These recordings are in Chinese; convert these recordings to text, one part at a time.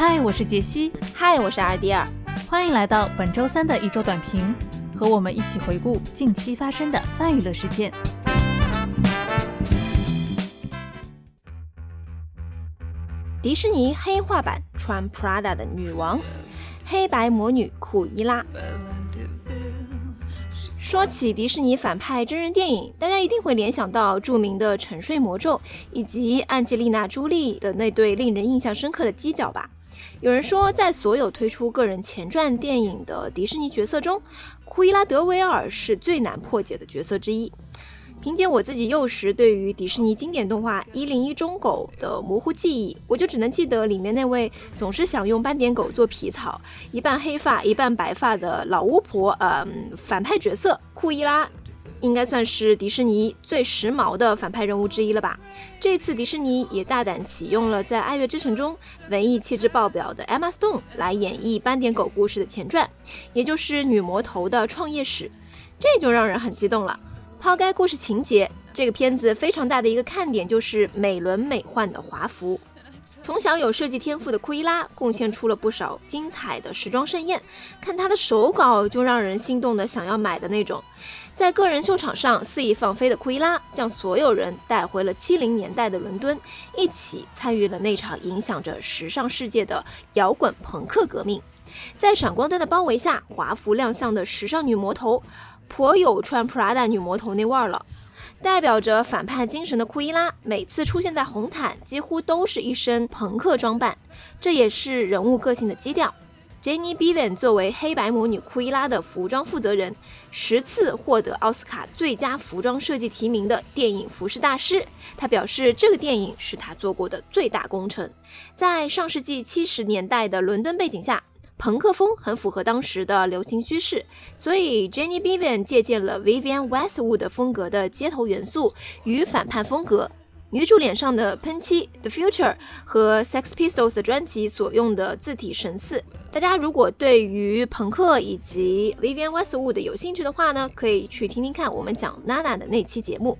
嗨，我是杰西。嗨，我是阿迪尔。欢迎来到本周三的一周短评，和我们一起回顾近期发生的泛娱乐事件。迪士尼黑化版穿 Prada 的女王，黑白魔女库伊拉。说起迪士尼反派真人电影，大家一定会联想到著名的《沉睡魔咒》以及安吉丽娜·朱莉的那对令人印象深刻的犄角吧。有人说，在所有推出个人前传电影的迪士尼角色中，库伊拉·德维尔是最难破解的角色之一。凭借我自己幼时对于迪士尼经典动画《一零一忠狗》的模糊记忆，我就只能记得里面那位总是想用斑点狗做皮草、一半黑发一半白发的老巫婆，呃，反派角色库伊拉，应该算是迪士尼最时髦的反派人物之一了吧？这次迪士尼也大胆启用了在《爱乐之城》中文艺气质爆表的 Emma Stone 来演绎斑点狗故事的前传，也就是女魔头的创业史，这就让人很激动了。抛开故事情节，这个片子非常大的一个看点就是美轮美奂的华服。从小有设计天赋的库伊拉，贡献出了不少精彩的时装盛宴。看她的手稿就让人心动的想要买的那种。在个人秀场上肆意放飞的库伊拉，将所有人带回了七零年代的伦敦，一起参与了那场影响着时尚世界的摇滚朋克革命。在闪光灯的包围下，华服亮相的时尚女魔头。颇有穿 Prada 女魔头那味儿了。代表着反叛精神的库伊拉，每次出现在红毯，几乎都是一身朋克装扮，这也是人物个性的基调。Jenny Bevan 作为黑白魔女库伊拉的服装负责人，十次获得奥斯卡最佳服装设计提名的电影服饰大师，他表示这个电影是他做过的最大工程。在上世纪七十年代的伦敦背景下。朋克风很符合当时的流行趋势，所以 Jenny Bevan 借鉴了 Vivienne Westwood 风格的街头元素与反叛风格。女主脸上的喷漆 The Future 和 Sex Pistols 的专辑所用的字体神似。大家如果对于朋克以及 Vivienne Westwood 有兴趣的话呢，可以去听听看我们讲 Nana 的那期节目。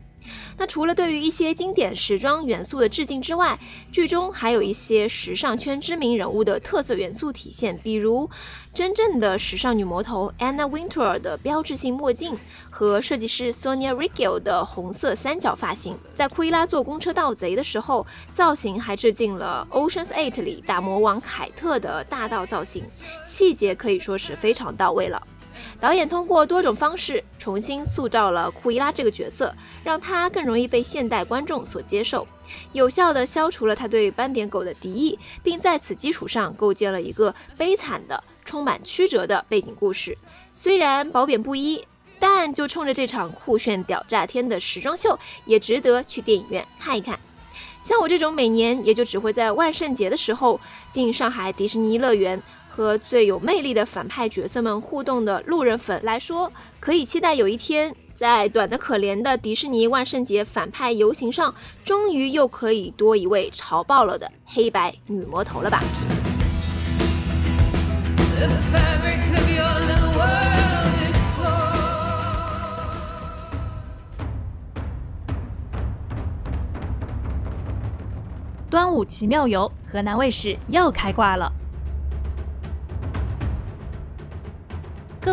那除了对于一些经典时装元素的致敬之外，剧中还有一些时尚圈知名人物的特色元素体现，比如真正的时尚女魔头 Anna Wintour 的标志性墨镜和设计师 Sonia Rykiel 的红色三角发型。在库伊拉坐公车盗贼的时候，造型还致敬了 Ocean's Eight 里大魔王凯特的大盗造型，细节可以说是非常到位了。导演通过多种方式重新塑造了库伊拉这个角色，让他更容易被现代观众所接受，有效地消除了他对斑点狗的敌意，并在此基础上构建了一个悲惨的、充满曲折的背景故事。虽然褒贬不一，但就冲着这场酷炫屌炸天的时装秀，也值得去电影院看一看。像我这种每年也就只会在万圣节的时候进上海迪士尼乐园。和最有魅力的反派角色们互动的路人粉来说，可以期待有一天，在短的可怜的迪士尼万圣节反派游行上，终于又可以多一位潮爆了的黑白女魔头了吧。端午奇妙游，河南卫视又开挂了。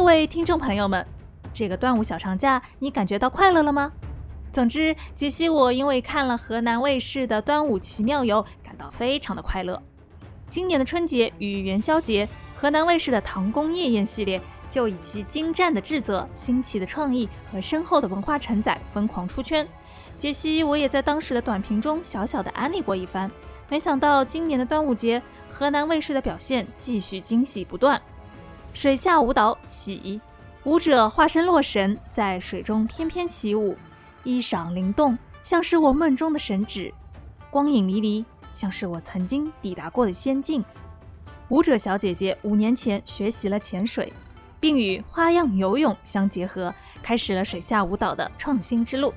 各位听众朋友们，这个端午小长假你感觉到快乐了吗？总之，杰西我因为看了河南卫视的《端午奇妙游》，感到非常的快乐。今年的春节与元宵节，河南卫视的《唐宫夜宴》系列就以其精湛的制作、新奇的创意和深厚的文化承载疯狂出圈。杰西我也在当时的短评中小小的安利过一番。没想到今年的端午节，河南卫视的表现继续惊喜不断。水下舞蹈起，舞者化身洛神，在水中翩翩起舞，衣裳灵动，像是我梦中的神旨；光影迷离，像是我曾经抵达过的仙境。舞者小姐姐五年前学习了潜水，并与花样游泳相结合，开始了水下舞蹈的创新之路。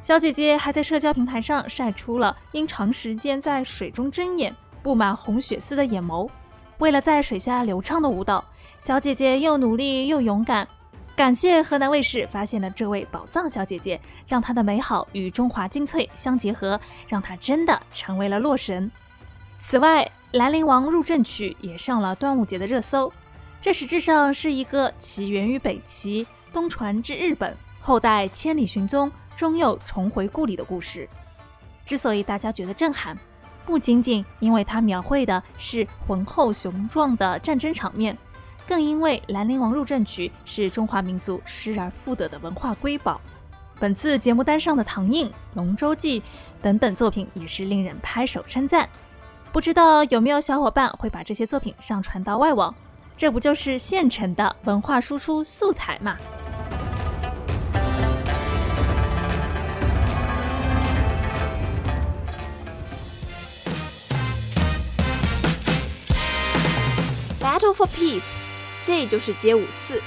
小姐姐还在社交平台上晒出了因长时间在水中睁眼，布满红血丝的眼眸。为了在水下流畅的舞蹈，小姐姐又努力又勇敢。感谢河南卫视发现了这位宝藏小姐姐，让她的美好与中华精粹相结合，让她真的成为了洛神。此外，兰陵王入阵曲》也上了端午节的热搜。这实质上是一个起源于北齐、东传至日本，后代千里寻踪，终又重回故里的故事。之所以大家觉得震撼，不仅仅因为它描绘的是浑厚雄壮的战争场面，更因为《兰陵王入阵曲》是中华民族失而复得的文化瑰宝。本次节目单上的《唐印》《龙舟记》等等作品也是令人拍手称赞。不知道有没有小伙伴会把这些作品上传到外网？这不就是现成的文化输出素材吗？Battle for Peace，这就是街舞四。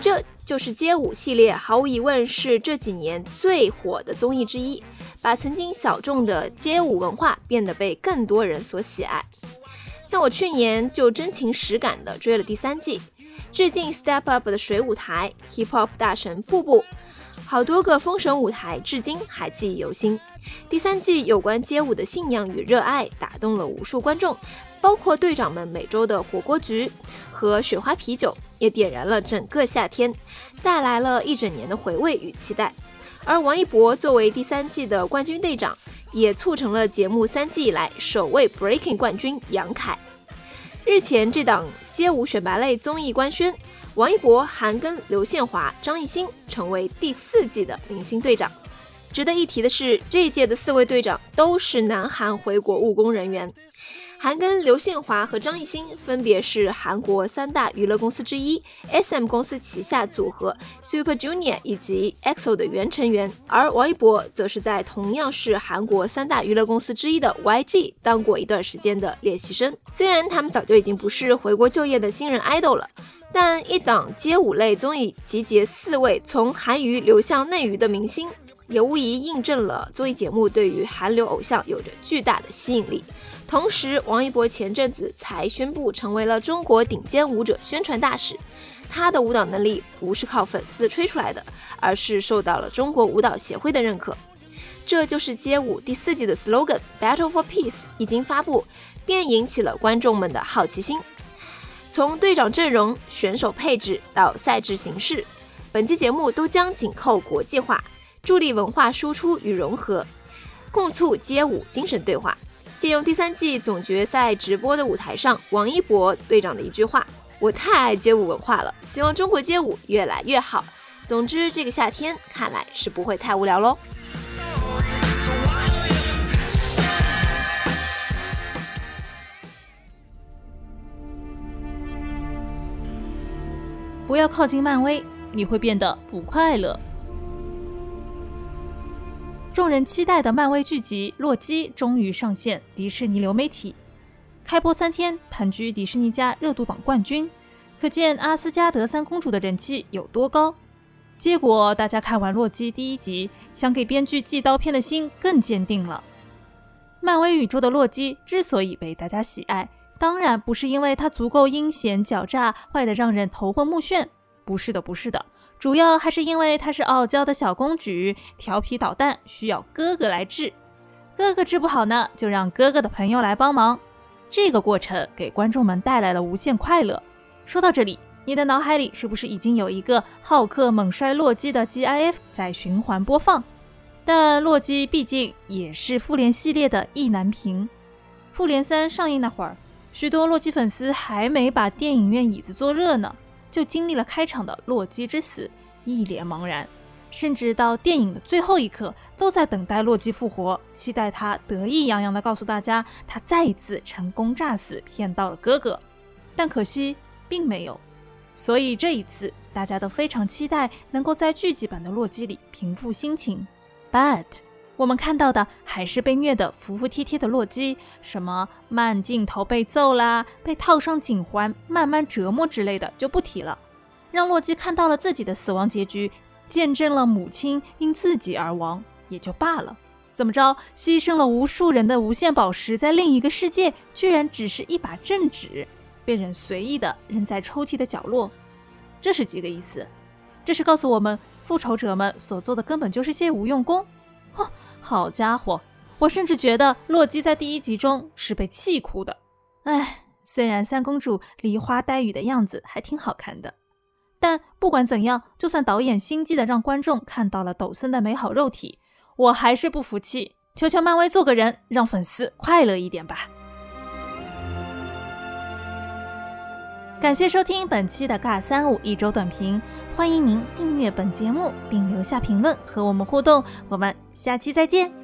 这就是街舞系列，毫无疑问是这几年最火的综艺之一，把曾经小众的街舞文化变得被更多人所喜爱。像我去年就真情实感的追了第三季，致敬 Step Up 的水舞台，Hip Hop 大神步步，好多个封神舞台至今还记忆犹新。第三季有关街舞的信仰与热爱打动了无数观众，包括队长们每周的火锅局和雪花啤酒，也点燃了整个夏天，带来了一整年的回味与期待。而王一博作为第三季的冠军队长，也促成了节目三季以来首位 Breaking 冠军杨凯。日前这档街舞选拔类综艺官宣，王一博、韩庚、刘宪华、张艺兴成为第四季的明星队长。值得一提的是，这一届的四位队长都是南韩回国务工人员。韩庚、刘宪华和张艺兴分别是韩国三大娱乐公司之一 SM 公司旗下组合 Super Junior 以及 EXO 的原成员，而王一博则是在同样是韩国三大娱乐公司之一的 YG 当过一段时间的练习生。虽然他们早就已经不是回国就业的新人 idol 了，但一档街舞类综艺集结四位从韩娱流向内娱的明星。也无疑印证了综艺节目对于韩流偶像有着巨大的吸引力。同时，王一博前阵子才宣布成为了中国顶尖舞者宣传大使，他的舞蹈能力不是靠粉丝吹出来的，而是受到了中国舞蹈协会的认可。这就是街舞第四季的 slogan “Battle for Peace” 已经发布，便引起了观众们的好奇心。从队长阵容、选手配置到赛制形式，本期节目都将紧扣国际化。助力文化输出与融合，共促街舞精神对话。借用第三季总决赛直播的舞台上，王一博队长的一句话：“我太爱街舞文化了，希望中国街舞越来越好。”总之，这个夏天看来是不会太无聊喽。不要靠近漫威，你会变得不快乐。众人期待的漫威剧集《洛基》终于上线迪士尼流媒体，开播三天，盘踞迪士尼家热度榜冠军，可见阿斯加德三公主的人气有多高。结果大家看完《洛基》第一集，想给编剧寄刀片的心更坚定了。漫威宇宙的洛基之所以被大家喜爱，当然不是因为他足够阴险狡诈、坏得让人头昏目眩，不是的，不是的。主要还是因为她是傲娇的小公举，调皮捣蛋，需要哥哥来治。哥哥治不好呢，就让哥哥的朋友来帮忙。这个过程给观众们带来了无限快乐。说到这里，你的脑海里是不是已经有一个好客猛摔洛基的 GIF 在循环播放？但洛基毕竟也是复联系列的意难平。复联三上映那会儿，许多洛基粉丝还没把电影院椅子坐热呢。就经历了开场的洛基之死，一脸茫然，甚至到电影的最后一刻都在等待洛基复活，期待他得意洋洋地告诉大家他再一次成功诈死骗到了哥哥，但可惜并没有。所以这一次大家都非常期待能够在剧集版的洛基里平复心情，but。我们看到的还是被虐的服服帖帖的洛基，什么慢镜头被揍啦，被套上颈环慢慢折磨之类的就不提了。让洛基看到了自己的死亡结局，见证了母亲因自己而亡也就罢了。怎么着，牺牲了无数人的无限宝石，在另一个世界居然只是一把正纸，被人随意的扔在抽屉的角落，这是几个意思？这是告诉我们，复仇者们所做的根本就是些无用功。哦，好家伙，我甚至觉得洛基在第一集中是被气哭的。哎，虽然三公主梨花带雨的样子还挺好看的，但不管怎样，就算导演心机的让观众看到了抖森的美好肉体，我还是不服气。求求漫威做个人，让粉丝快乐一点吧。感谢收听本期的尬三五一周短评，欢迎您订阅本节目并留下评论和我们互动，我们下期再见。